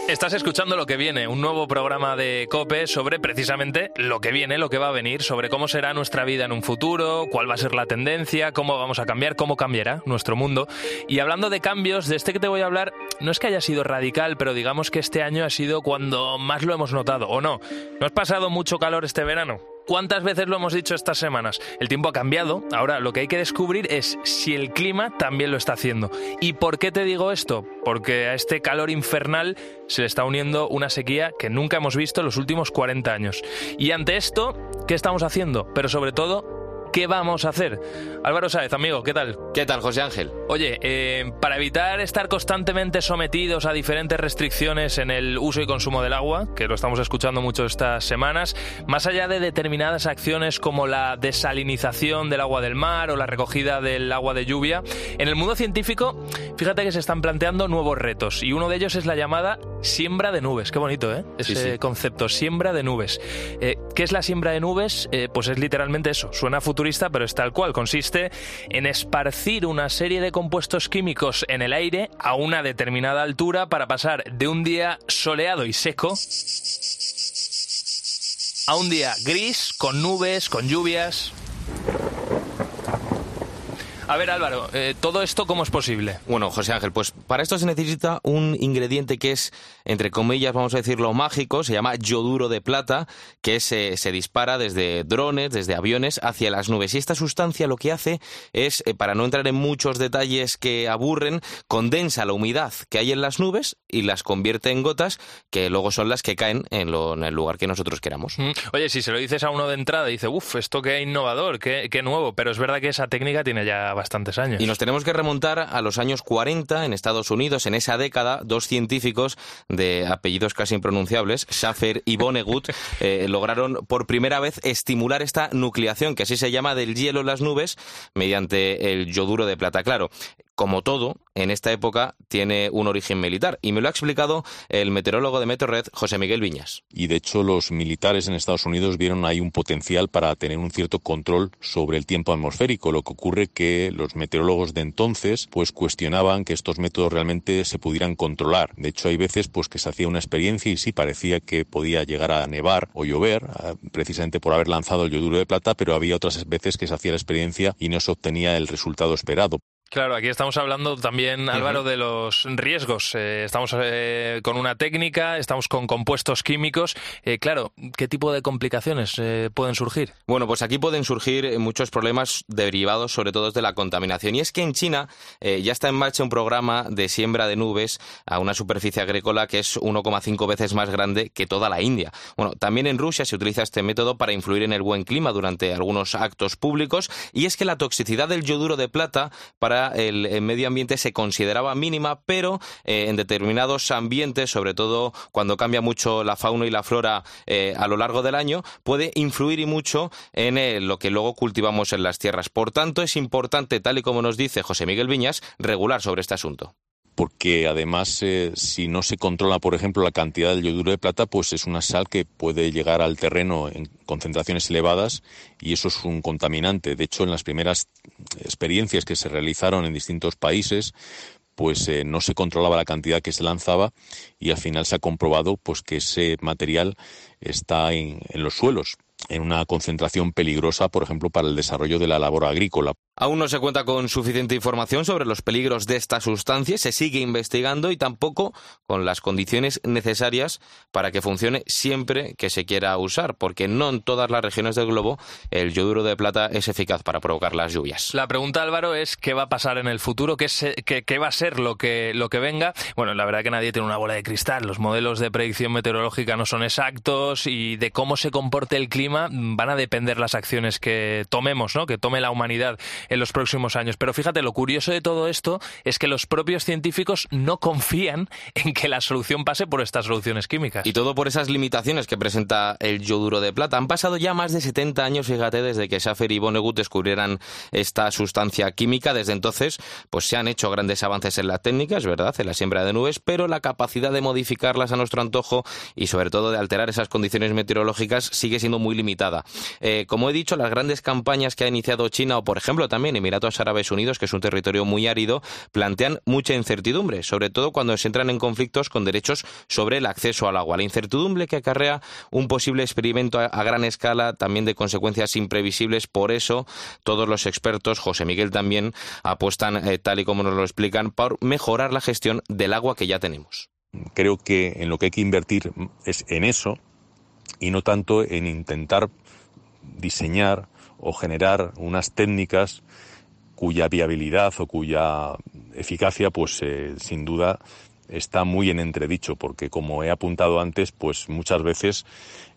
Estás escuchando lo que viene, un nuevo programa de COPE sobre precisamente lo que viene, lo que va a venir, sobre cómo será nuestra vida en un futuro, cuál va a ser la tendencia, cómo vamos a cambiar, cómo cambiará nuestro mundo. Y hablando de cambios, de este que te voy a hablar, no es que haya sido radical, pero digamos que este año ha sido cuando más lo hemos notado, ¿o no? ¿No has pasado mucho calor este verano? ¿Cuántas veces lo hemos dicho estas semanas? El tiempo ha cambiado. Ahora lo que hay que descubrir es si el clima también lo está haciendo. ¿Y por qué te digo esto? Porque a este calor infernal se le está uniendo una sequía que nunca hemos visto en los últimos 40 años. Y ante esto, ¿qué estamos haciendo? Pero sobre todo, ¿qué vamos a hacer? Álvaro Sáez, amigo, ¿qué tal? ¿Qué tal, José Ángel? Oye, eh, para evitar estar constantemente sometidos a diferentes restricciones en el uso y consumo del agua, que lo estamos escuchando mucho estas semanas, más allá de determinadas acciones como la desalinización del agua del mar o la recogida del agua de lluvia, en el mundo científico, fíjate que se están planteando nuevos retos y uno de ellos es la llamada siembra de nubes. Qué bonito, ¿eh? Ese concepto, siembra de nubes. Eh, ¿Qué es la siembra de nubes? Eh, pues es literalmente eso, suena futuro pero es tal cual. Consiste en esparcir una serie de compuestos químicos en el aire a una determinada altura para pasar de un día soleado y seco a un día gris, con nubes, con lluvias. A ver, Álvaro, eh, ¿todo esto cómo es posible? Bueno, José Ángel, pues para esto se necesita un ingrediente que es, entre comillas, vamos a decirlo mágico, se llama yoduro de plata, que se, se dispara desde drones, desde aviones, hacia las nubes. Y esta sustancia lo que hace es, eh, para no entrar en muchos detalles que aburren, condensa la humedad que hay en las nubes y las convierte en gotas, que luego son las que caen en, lo, en el lugar que nosotros queramos. Mm. Oye, si se lo dices a uno de entrada, dice, uff, esto qué innovador, qué, qué nuevo, pero es verdad que esa técnica tiene ya bastantes años. Y nos tenemos que remontar a los años 40 en Estados Unidos. En esa década, dos científicos de apellidos casi impronunciables, Schaffer y Vonnegut, eh, lograron por primera vez estimular esta nucleación, que así se llama, del hielo en las nubes mediante el yoduro de plata. Claro, como todo, en esta época tiene un origen militar. Y me lo ha explicado el meteorólogo de Meteorred, José Miguel Viñas. Y de hecho, los militares en Estados Unidos vieron ahí un potencial para tener un cierto control sobre el tiempo atmosférico. Lo que ocurre que los meteorólogos de entonces pues cuestionaban que estos métodos realmente se pudieran controlar. De hecho, hay veces pues que se hacía una experiencia y sí parecía que podía llegar a nevar o llover, precisamente por haber lanzado el yoduro de plata, pero había otras veces que se hacía la experiencia y no se obtenía el resultado esperado. Claro, aquí estamos hablando también, Álvaro, de los riesgos. Eh, estamos eh, con una técnica, estamos con compuestos químicos. Eh, claro, ¿qué tipo de complicaciones pueden surgir? Bueno, pues aquí pueden surgir muchos problemas derivados sobre todo de la contaminación. Y es que en China ya está en marcha un programa de siembra de nubes a una superficie agrícola que es 1,5 veces más grande que toda la India. Bueno, también en Rusia se utiliza este método para influir en el buen clima durante algunos actos públicos. Y es que la toxicidad del yoduro de plata para el, medio ambiente se consideraba mínima, pero eh, en determinados ambientes, sobre todo cuando cambia mucho la fauna y la flora eh, a lo largo del año, puede influir y mucho en eh, lo que luego cultivamos en las tierras. Por tanto, es importante, tal y como nos dice José Miguel Viñas, regular sobre este asunto porque además eh, si no se controla, por ejemplo, la cantidad del yoduro de plata, pues es una sal que puede llegar al terreno en concentraciones elevadas y eso es un contaminante. De hecho, en las primeras experiencias que se realizaron en distintos países, pues eh, no se controlaba la cantidad que se lanzaba y al final se ha comprobado pues que ese material está en los suelos en una concentración peligrosa, por ejemplo, para el desarrollo de la labor agrícola. Aún no se cuenta con suficiente información sobre los peligros de esta sustancia, se sigue investigando y tampoco con las condiciones necesarias para que funcione siempre que se quiera usar, porque no en todas las regiones del globo el yoduro de plata es eficaz para provocar las lluvias. La pregunta, Álvaro, es qué va a pasar en el futuro, qué, qué va a ser lo que, lo que venga. Bueno, la verdad que nadie tiene una bola de cristal, los modelos de predicción meteorológica no son exactos y de cómo se comporte el clima van a depender las acciones que tomemos, ¿no? que tome la humanidad en los próximos años. Pero fíjate, lo curioso de todo esto es que los propios científicos no confían en que la solución pase por estas soluciones químicas. Y todo por esas limitaciones que presenta el yoduro de plata. Han pasado ya más de 70 años, fíjate, desde que Schaffer y Vonnegut descubrieran esta sustancia química. Desde entonces, pues se han hecho grandes avances en la técnica, es verdad, en la siembra de nubes, pero la capacidad de modificarlas a nuestro antojo y sobre todo de alterar esas condiciones meteorológicas sigue siendo muy limitada. Eh, como he dicho, las grandes campañas que ha iniciado China o, por ejemplo, también Emiratos Árabes Unidos, que es un territorio muy árido, plantean mucha incertidumbre, sobre todo cuando se entran en conflictos con derechos sobre el acceso al agua. La incertidumbre que acarrea un posible experimento a, gran escala, también de consecuencias imprevisibles. Por eso, todos los expertos, José Miguel también, apuestan, eh, tal y como nos lo explican, por mejorar la gestión del agua que ya tenemos. Creo que en lo que hay que invertir es en eso, y no tanto en intentar diseñar o generar unas técnicas cuya viabilidad o cuya eficacia, pues eh, sin duda está muy en entredicho, porque como he apuntado antes, pues muchas veces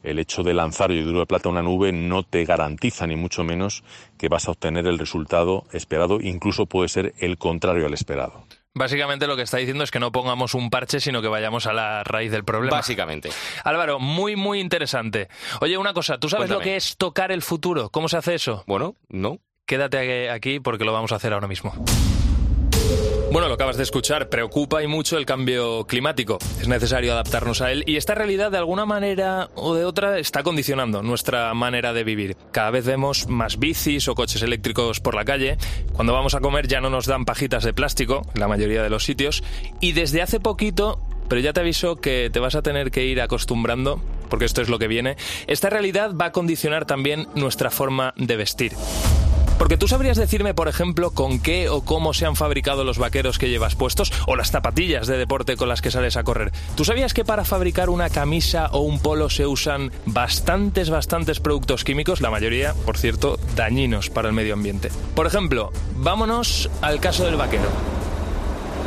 el hecho de lanzar yoduro de plata a una nube no te garantiza ni mucho menos que vas a obtener el resultado esperado, incluso puede ser el contrario al esperado. Básicamente lo que está diciendo es que no pongamos un parche, sino que vayamos a la raíz del problema. Básicamente. Álvaro, muy, muy interesante. Oye, una cosa, ¿tú sabes lo que es tocar el futuro? ¿Cómo se hace eso? Bueno, no. Quédate aquí porque lo vamos a hacer ahora mismo. Bueno, lo acabas de escuchar, preocupa y mucho el cambio climático. Es necesario adaptarnos a él y esta realidad de alguna manera o de otra está condicionando nuestra manera de vivir. Cada vez vemos más bicis o coches eléctricos por la calle. Cuando vamos a comer ya no nos dan pajitas de plástico, en la mayoría de los sitios. Y desde hace poquito pero ya te aviso que te vas a tener que ir acostumbrando, porque esto es lo que viene. Esta realidad va a condicionar también nuestra forma de vestir. Porque tú sabrías decirme, por ejemplo, con qué o cómo se han fabricado los vaqueros que llevas puestos o las zapatillas de deporte con las que sales a correr. ¿Tú sabías que para fabricar una camisa o un polo se usan bastantes, bastantes productos químicos, la mayoría, por cierto, dañinos para el medio ambiente? Por ejemplo, vámonos al caso del vaquero.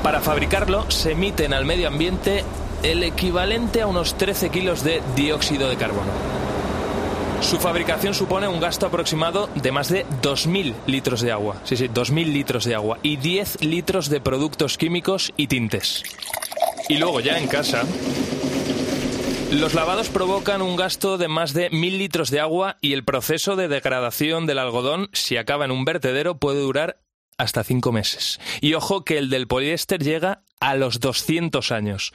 Para fabricarlo se emiten al medio ambiente el equivalente a unos 13 kilos de dióxido de carbono. Su fabricación supone un gasto aproximado de más de 2.000 litros de agua. Sí, sí, 2.000 litros de agua y 10 litros de productos químicos y tintes. Y luego ya en casa, los lavados provocan un gasto de más de 1.000 litros de agua y el proceso de degradación del algodón, si acaba en un vertedero, puede durar hasta 5 meses. Y ojo que el del poliéster llega a los 200 años.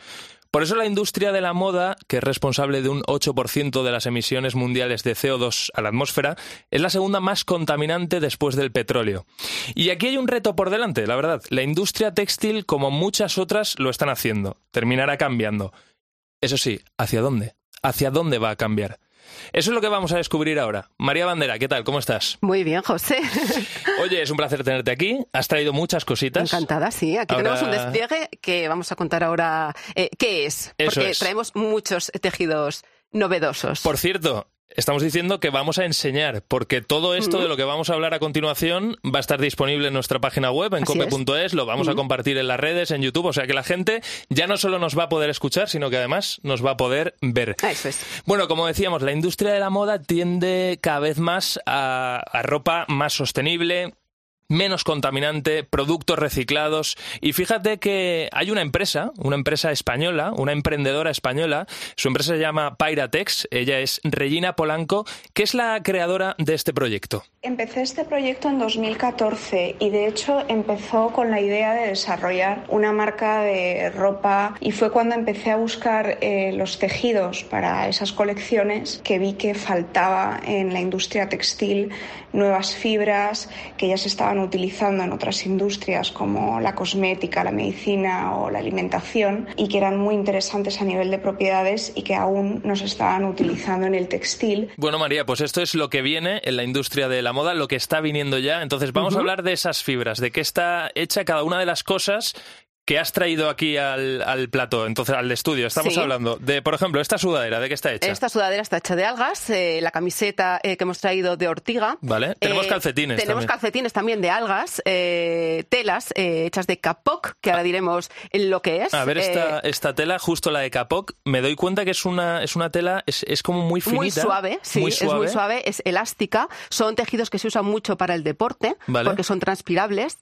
Por eso la industria de la moda, que es responsable de un 8% de las emisiones mundiales de CO2 a la atmósfera, es la segunda más contaminante después del petróleo. Y aquí hay un reto por delante, la verdad. La industria textil, como muchas otras, lo están haciendo. Terminará cambiando. Eso sí, ¿hacia dónde? ¿Hacia dónde va a cambiar? Eso es lo que vamos a descubrir ahora. María Bandera, ¿qué tal? ¿Cómo estás? Muy bien, José. Oye, es un placer tenerte aquí. Has traído muchas cositas. Encantada, sí. Aquí Ahora- tenemos un despliegue que vamos a contar ahora eh, qué es. Eso Porque es. traemos muchos tejidos novedosos. Por cierto, estamos diciendo que vamos a enseñar, porque todo esto de lo que vamos a hablar a continuación va a estar disponible en nuestra página web, en cope.es, lo vamos a compartir en las redes, en YouTube, o sea que la gente ya no solo nos va a poder escuchar, sino que además nos va a poder ver. Eso es. Bueno, como decíamos, la industria de la moda tiende cada vez más a, a ropa más sostenible, menos contaminante, productos reciclados. Y fíjate que hay una empresa, una empresa española, una emprendedora española, su empresa se llama Pyratex, ella es Regina Polanco, que es la creadora de este proyecto. Empecé este proyecto en 2014 y de hecho empezó con la idea de desarrollar una marca de ropa y fue cuando empecé a buscar eh, los tejidos para esas colecciones que vi que faltaba en la industria textil nuevas fibras que ya se estaban utilizando en otras industrias como la cosmética, la medicina o la alimentación y que eran muy interesantes a nivel de propiedades y que aún no se estaban utilizando en el textil. Bueno, María, pues esto es lo que viene en la industria de la moda, lo que está viniendo ya. Entonces vamos a hablar de esas fibras, de qué está hecha cada una de las cosas que has traído aquí al, al plato, entonces al estudio. Estamos Sí. hablando de, por ejemplo, esta sudadera, ¿de qué está hecha? Esta sudadera está hecha de algas, eh, la camiseta eh, que hemos traído de ortiga. Vale, tenemos Eh, calcetines Tenemos también. calcetines también de algas, eh, telas eh, hechas de kapok, que ahora diremos lo que es. A ver, esta, Eh, esta tela, justo la de Capoc, me doy cuenta que es una, es una tela, es, es como muy finita. Muy suave, sí, muy es muy suave, es elástica. Son tejidos que se usan mucho para el deporte, Vale. porque son transpirables.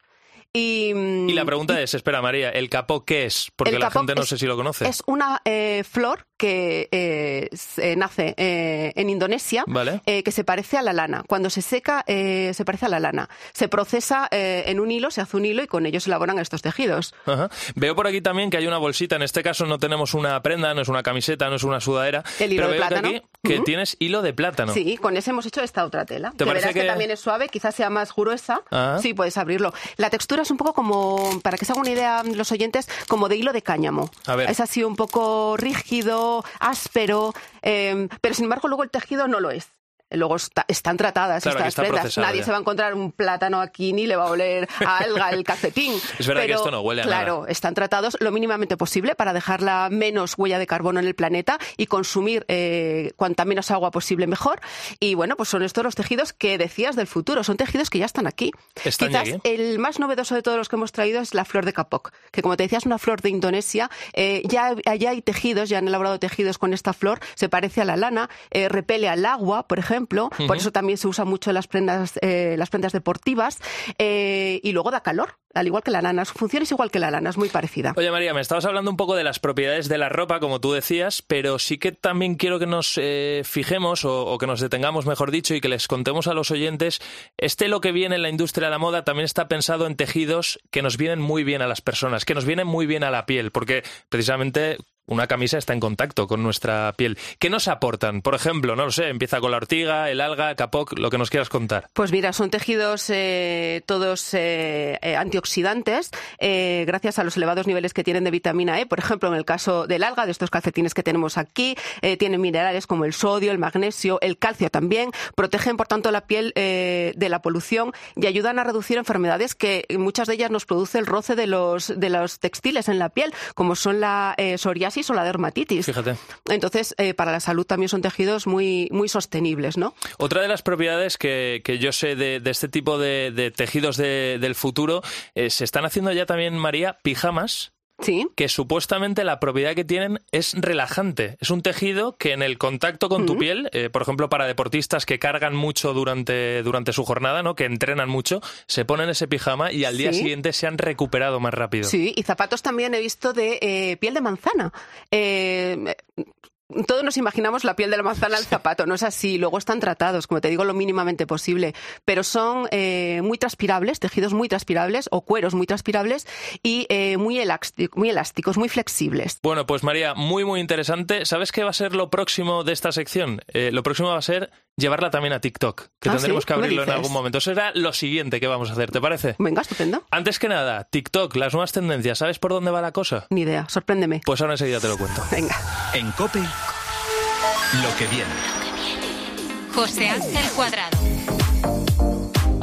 Y, mm, Y la pregunta es, espera María, ¿el Capoc qué es? Porque la gente no sé si lo conoce. Es una eh, flor que eh, se- nace eh, en Indonesia, Vale. eh, que se parece a la lana. Cuando se seca, eh, se parece a la lana. Se procesa eh, en un hilo, se hace un hilo y con ello se elaboran estos tejidos. Ajá. Veo por aquí también que hay una bolsita. En este caso no tenemos una prenda, no es una camiseta, no es una sudadera. El hilo pero de veo que plátano. aquí que tienes hilo de plátano. Sí, con ese hemos hecho esta otra tela. ¿Te que parece verás que... que- también es suave, quizás sea más gruesa. Ah. Sí, puedes abrirlo. La textura es un poco como, para que se hagan una idea los oyentes, como de hilo de cáñamo. A ver. Es así un poco rígido, áspero, eh, pero sin embargo luego el tejido no lo es. Luego está- están tratadas Claro, estas prendas. Nadie ya. se va a encontrar un plátano aquí ni le va a oler a alga el calcetín. Es verdad que Pero, esto no huele a Claro, nada. están tratados lo mínimamente posible para dejar la menos huella de carbono en el planeta y consumir eh, cuanta menos agua posible mejor. Y bueno, pues son estos los tejidos que decías del futuro. Son tejidos que ya están aquí. Están Quizás aquí. el más novedoso de todos los que hemos traído es la flor de Kapok, que como te decía es una flor de Indonesia. Eh, ya allá hay tejidos, ya han elaborado tejidos con esta flor. Se parece a la lana, eh, repele al agua, por ejemplo. Ujú. Por eso también se usa mucho las prendas, eh, las prendas deportivas. Eh, y luego da calor, al igual que la lana. Su función es igual que la lana, es muy parecida. Oye María, me estabas hablando un poco de las propiedades de la ropa, como tú decías, pero sí que también quiero que nos eh, fijemos o, o que nos detengamos, mejor dicho, y que les contemos a los oyentes, este lo que viene en la industria de la moda también está pensado en tejidos que nos vienen muy bien a las personas, que nos vienen muy bien a la piel, porque precisamente una camisa está en contacto con nuestra piel. ¿Qué nos aportan? Por ejemplo, no lo sé, empieza con la ortiga, el alga, capoc, lo que nos quieras contar. Pues mira, son tejidos eh, todos eh, eh, antioxidantes, eh, gracias a los elevados niveles que tienen de vitamina E. Por ejemplo, en el caso del alga, de estos calcetines que tenemos aquí, eh, tienen minerales como el sodio, el magnesio, el calcio también. Protegen, por tanto, la piel de la polución y ayudan a reducir enfermedades que muchas de ellas nos produce el roce de los, de los textiles en la piel, como son la eh, psoriasis o la dermatitis. Fíjate. Entonces, eh, para la salud también son tejidos muy, muy sostenibles, ¿no? Otra de las propiedades que, que yo sé de, de este tipo de, de tejidos de- del futuro, eh, se están haciendo ya también, María, pijamas. Sí. Que supuestamente la propiedad que tienen es relajante. Es un tejido que en el contacto con tu piel, eh, por ejemplo, para deportistas que cargan mucho durante, durante su jornada, ¿no? que entrenan mucho, se ponen ese pijama y al día siguiente se han recuperado más rápido. Sí, y zapatos también he visto de eh, piel de manzana. Eh, todos nos imaginamos la piel de la manzana al zapato, no es así. Luego están tratados, como te digo, lo mínimamente posible. Pero son eh, muy transpirables, tejidos muy transpirables o cueros muy transpirables y eh, muy, elásticos, muy flexibles. Bueno, pues María, muy muy interesante. ¿Sabes qué va a ser lo próximo de esta sección? Eh, lo próximo va a ser llevarla también a TikTok, que Ah, tendremos ¿sí? que ¿Qué me abrirlo en algún momento. Eso será lo siguiente que vamos a hacer, ¿te parece? Venga, estupendo. Antes que nada, TikTok, las nuevas tendencias, ¿sabes por dónde va la cosa? Ni idea, sorpréndeme. Pues ahora enseguida te lo cuento. Venga. En Cope, lo que viene. José Ángel Cuadrado.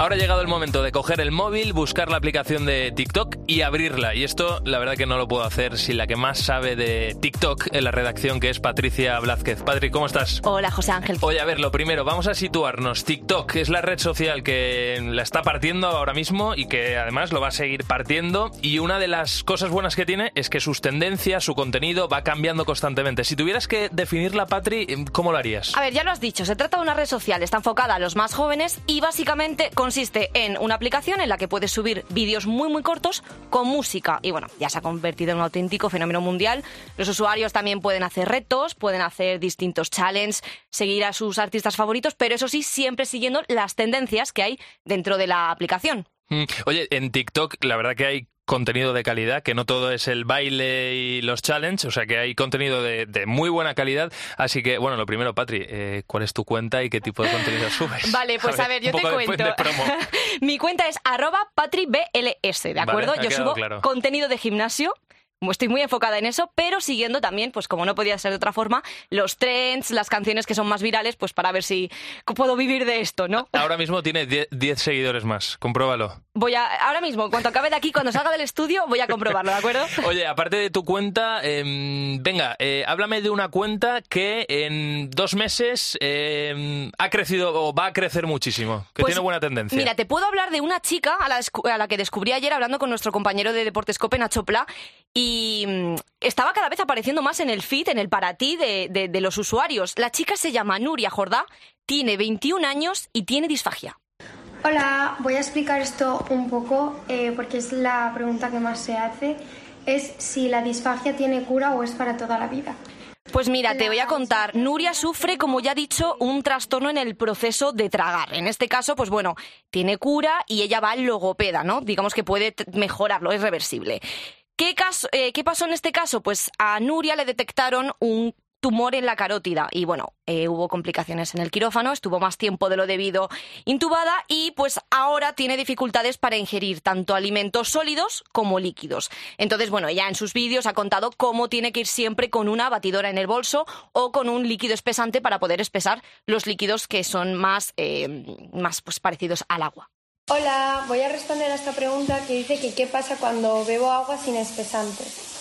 Ahora ha llegado el momento de coger el móvil, buscar la aplicación de TikTok y abrirla. Y esto, la verdad que no lo puedo hacer sin la que más sabe de TikTok en la redacción, que es Patricia Blázquez. Patri, ¿cómo estás? Hola, José Ángel. Oye, a ver, lo primero, vamos a situarnos. TikTok es la red social que la está partiendo ahora mismo y que además lo va a seguir partiendo. Y una de las cosas buenas que tiene es que sus tendencias, su contenido va cambiando constantemente. Si tuvieras que definirla, Patri, ¿cómo lo harías? A ver, ya lo has dicho, se trata de una red social, está enfocada a los más jóvenes y básicamente consiste en una aplicación en la que puedes subir vídeos muy muy cortos con música y bueno, ya se ha convertido en un auténtico fenómeno mundial. Los usuarios también pueden hacer retos, pueden hacer distintos challenges, seguir a sus artistas favoritos, pero eso sí, siempre siguiendo las tendencias que hay dentro de la aplicación. Mm, Oye, en TikTok la verdad que hay contenido de calidad, que no todo es el baile y los challenges, o sea que hay contenido de, de muy buena calidad. Así que, bueno, lo primero, Patri, eh, ¿cuál es tu cuenta y qué tipo de contenido subes? Vale, pues a ver, yo te cuento. de promo. Mi cuenta es arroba patribls, ¿de acuerdo? yo subo claro. contenido de gimnasio. Estoy muy enfocada en eso, pero siguiendo también, pues como no podía ser de otra forma, los trends, las canciones que son más virales, pues para ver si puedo vivir de esto, ¿no? Ahora mismo tiene 10 10 seguidores más, compruébalo. Voy a, ahora mismo, en cuanto acabe de aquí, cuando salga del estudio, voy a comprobarlo, ¿de acuerdo? Oye, aparte de tu cuenta, em, venga, eh, háblame de una cuenta que en dos meses em, ha crecido o va a crecer muchísimo, que Pues, tiene buena tendencia. Mira, te puedo hablar de una chica a la, descu- a la que descubrí ayer hablando con nuestro compañero de Deportes Cope, Nacho Pla, y mm, estaba cada vez apareciendo más en el feed, en el para ti de, de- de los usuarios. La chica se llama Nuria Jordá, tiene 21 años y tiene disfagia. Hola, voy a explicar esto un poco eh, porque es la pregunta que más se hace. Es si la disfagia tiene cura o es para toda la vida. Pues mira, te voy a contar. Nuria sufre, como ya he dicho, un trastorno en el proceso de tragar. En este caso, pues bueno, tiene cura y ella va al logopeda, ¿no? Digamos que puede mejorarlo, es reversible. ¿Qué, caso, eh, ¿Qué pasó en este caso? Pues a Nuria le detectaron un tumor en la carótida y bueno, eh, hubo complicaciones en el quirófano, estuvo más tiempo de lo debido intubada y pues ahora tiene dificultades para ingerir tanto alimentos sólidos como líquidos. Entonces, bueno, ella en sus vídeos ha contado cómo tiene que ir siempre con una batidora en el bolso o con un líquido espesante para poder espesar los líquidos que son más, eh, más pues, parecidos al agua. Hola, voy a responder a esta pregunta que dice que qué pasa cuando bebo agua sin espesantes.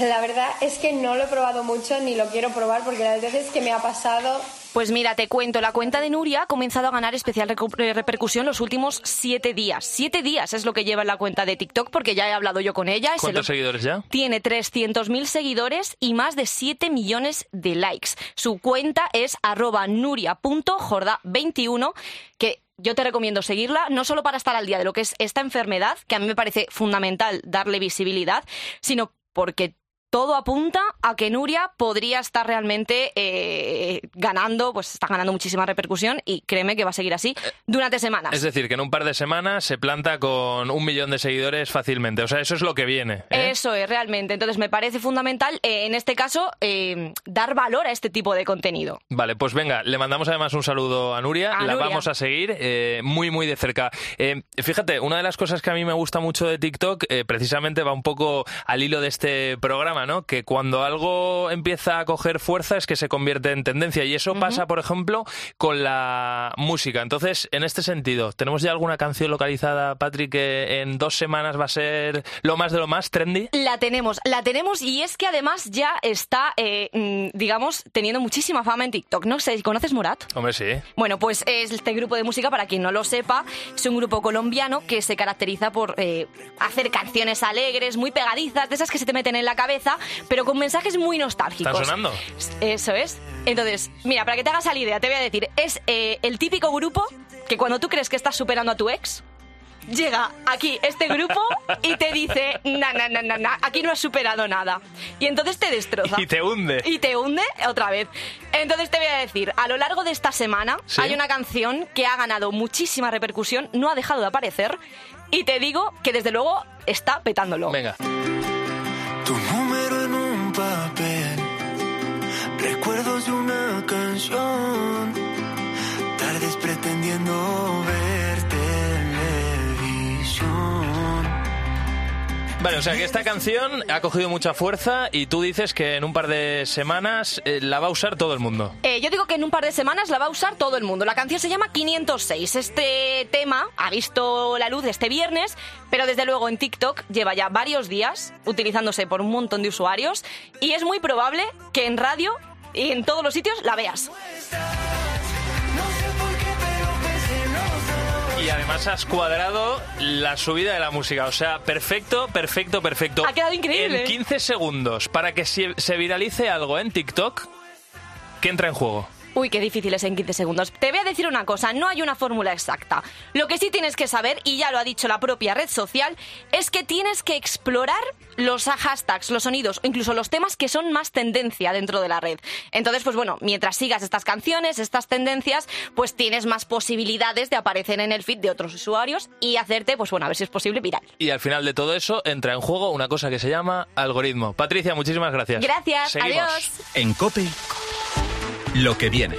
La verdad es que no lo he probado mucho ni lo quiero probar porque las veces que me ha pasado Pues mira, te cuento, la cuenta de Nuria ha comenzado a ganar especial eh, repercusión los últimos siete días. Siete días es lo que lleva en la cuenta de TikTok porque ya he hablado yo con ella. ¿Cuántos lo- seguidores ya? Tiene 300.000 seguidores y más de 7 millones de likes. Su cuenta es arroba nuria.jorda21, que yo te recomiendo seguirla, no solo para estar al día de lo que es esta enfermedad, que a mí me parece fundamental darle visibilidad, sino porque todo apunta a que Nuria podría estar realmente eh, ganando, pues está ganando muchísima repercusión y créeme que va a seguir así durante semanas. Es decir, que en un par de semanas se planta con un millón de seguidores fácilmente. O sea, eso es lo que viene. ¿eh? Eso es, realmente. Entonces me parece fundamental, eh, en este caso, dar valor a este tipo de contenido. Vale, pues venga, le mandamos además un saludo a Nuria, A la Nuria. vamos a seguir muy, muy de cerca. Fíjate, una de las cosas que a mí me gusta mucho de TikTok, precisamente va un poco al hilo de este programa, ¿no? Que cuando algo empieza a coger fuerza es que se convierte en tendencia y eso pasa, por ejemplo, con la música. Entonces, en este sentido, ¿tenemos ya alguna canción localizada, Patrick, que en dos semanas va a ser lo más de lo más trendy? La tenemos, la tenemos y es que además ya está, eh, mm, digamos, teniendo muchísima fama en TikTok. No sé, ¿conoces Morat? Hombre, sí. Bueno, pues es este grupo de música, para quien no lo sepa, es un grupo colombiano que se caracteriza por eh, hacer canciones alegres, muy pegadizas, de esas que se te meten en la cabeza, pero con mensajes muy nostálgicos. ¿Están sonando? Eso es. Entonces, mira, para que te hagas la idea, te voy a decir, es eh, el típico grupo que cuando tú crees que estás superando a tu ex, llega aquí este grupo y te dice, na, na, na, na, na, aquí no has superado nada. Y entonces te destroza. Y te hunde. Y te hunde otra vez. Entonces te voy a decir, a lo largo de esta semana ¿Sí? hay una canción que ha ganado muchísima repercusión, no ha dejado de aparecer, y te digo que desde luego está petándolo. Venga. Recuerdos de una canción, tardes pretendiendo ver Vale, o sea que esta canción ha cogido mucha fuerza y tú dices que en un par de semanas eh, la va a usar todo el mundo. Eh, yo digo que en un par de semanas la va a usar todo el mundo. La canción se llama 506. Este tema ha visto la luz este viernes, pero desde luego en TikTok lleva ya varios días utilizándose por un montón de usuarios y es muy probable que en radio y en todos los sitios la veas. Y además has cuadrado la subida de la música. O sea, perfecto, perfecto, perfecto. Ha quedado increíble. En 15 segundos, para que se se viralice algo en TikTok, ¿qué entra en juego? Uy, qué difícil es en 15 segundos. Te voy a decir una cosa, no hay una fórmula exacta. Lo que sí tienes que saber, y ya lo ha dicho la propia red social, es que tienes que explorar los hashtags, los sonidos o incluso los temas que son más tendencia dentro de la red. Entonces, pues bueno, mientras sigas estas canciones, estas tendencias, pues tienes más posibilidades de aparecer en el feed de otros usuarios y hacerte, pues bueno, a ver si es posible viral. Y al final de todo eso entra en juego una cosa que se llama algoritmo. Patricia, muchísimas gracias. Gracias, Seguimos. adiós. En Cope, lo que viene.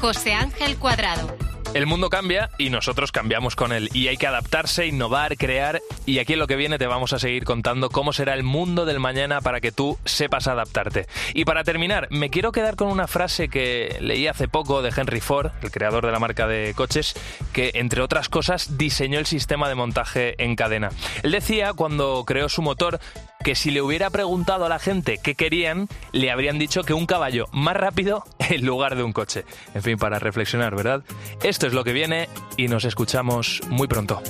José Ángel Cuadrado. El mundo cambia y nosotros cambiamos con él. Y hay que adaptarse, innovar, crear. Y aquí en lo que viene te vamos a seguir contando cómo será el mundo del mañana para que tú sepas adaptarte. Y para terminar, me quiero quedar con una frase que leí hace poco de Henry Ford, el creador de la marca de coches, que entre otras cosas diseñó el sistema de montaje en cadena. Él decía cuando creó su motor que si le hubiera preguntado a la gente qué querían, le habrían dicho que un caballo más rápido en lugar de un coche. En fin, para reflexionar, ¿verdad? Esto es lo que viene y nos escuchamos muy pronto.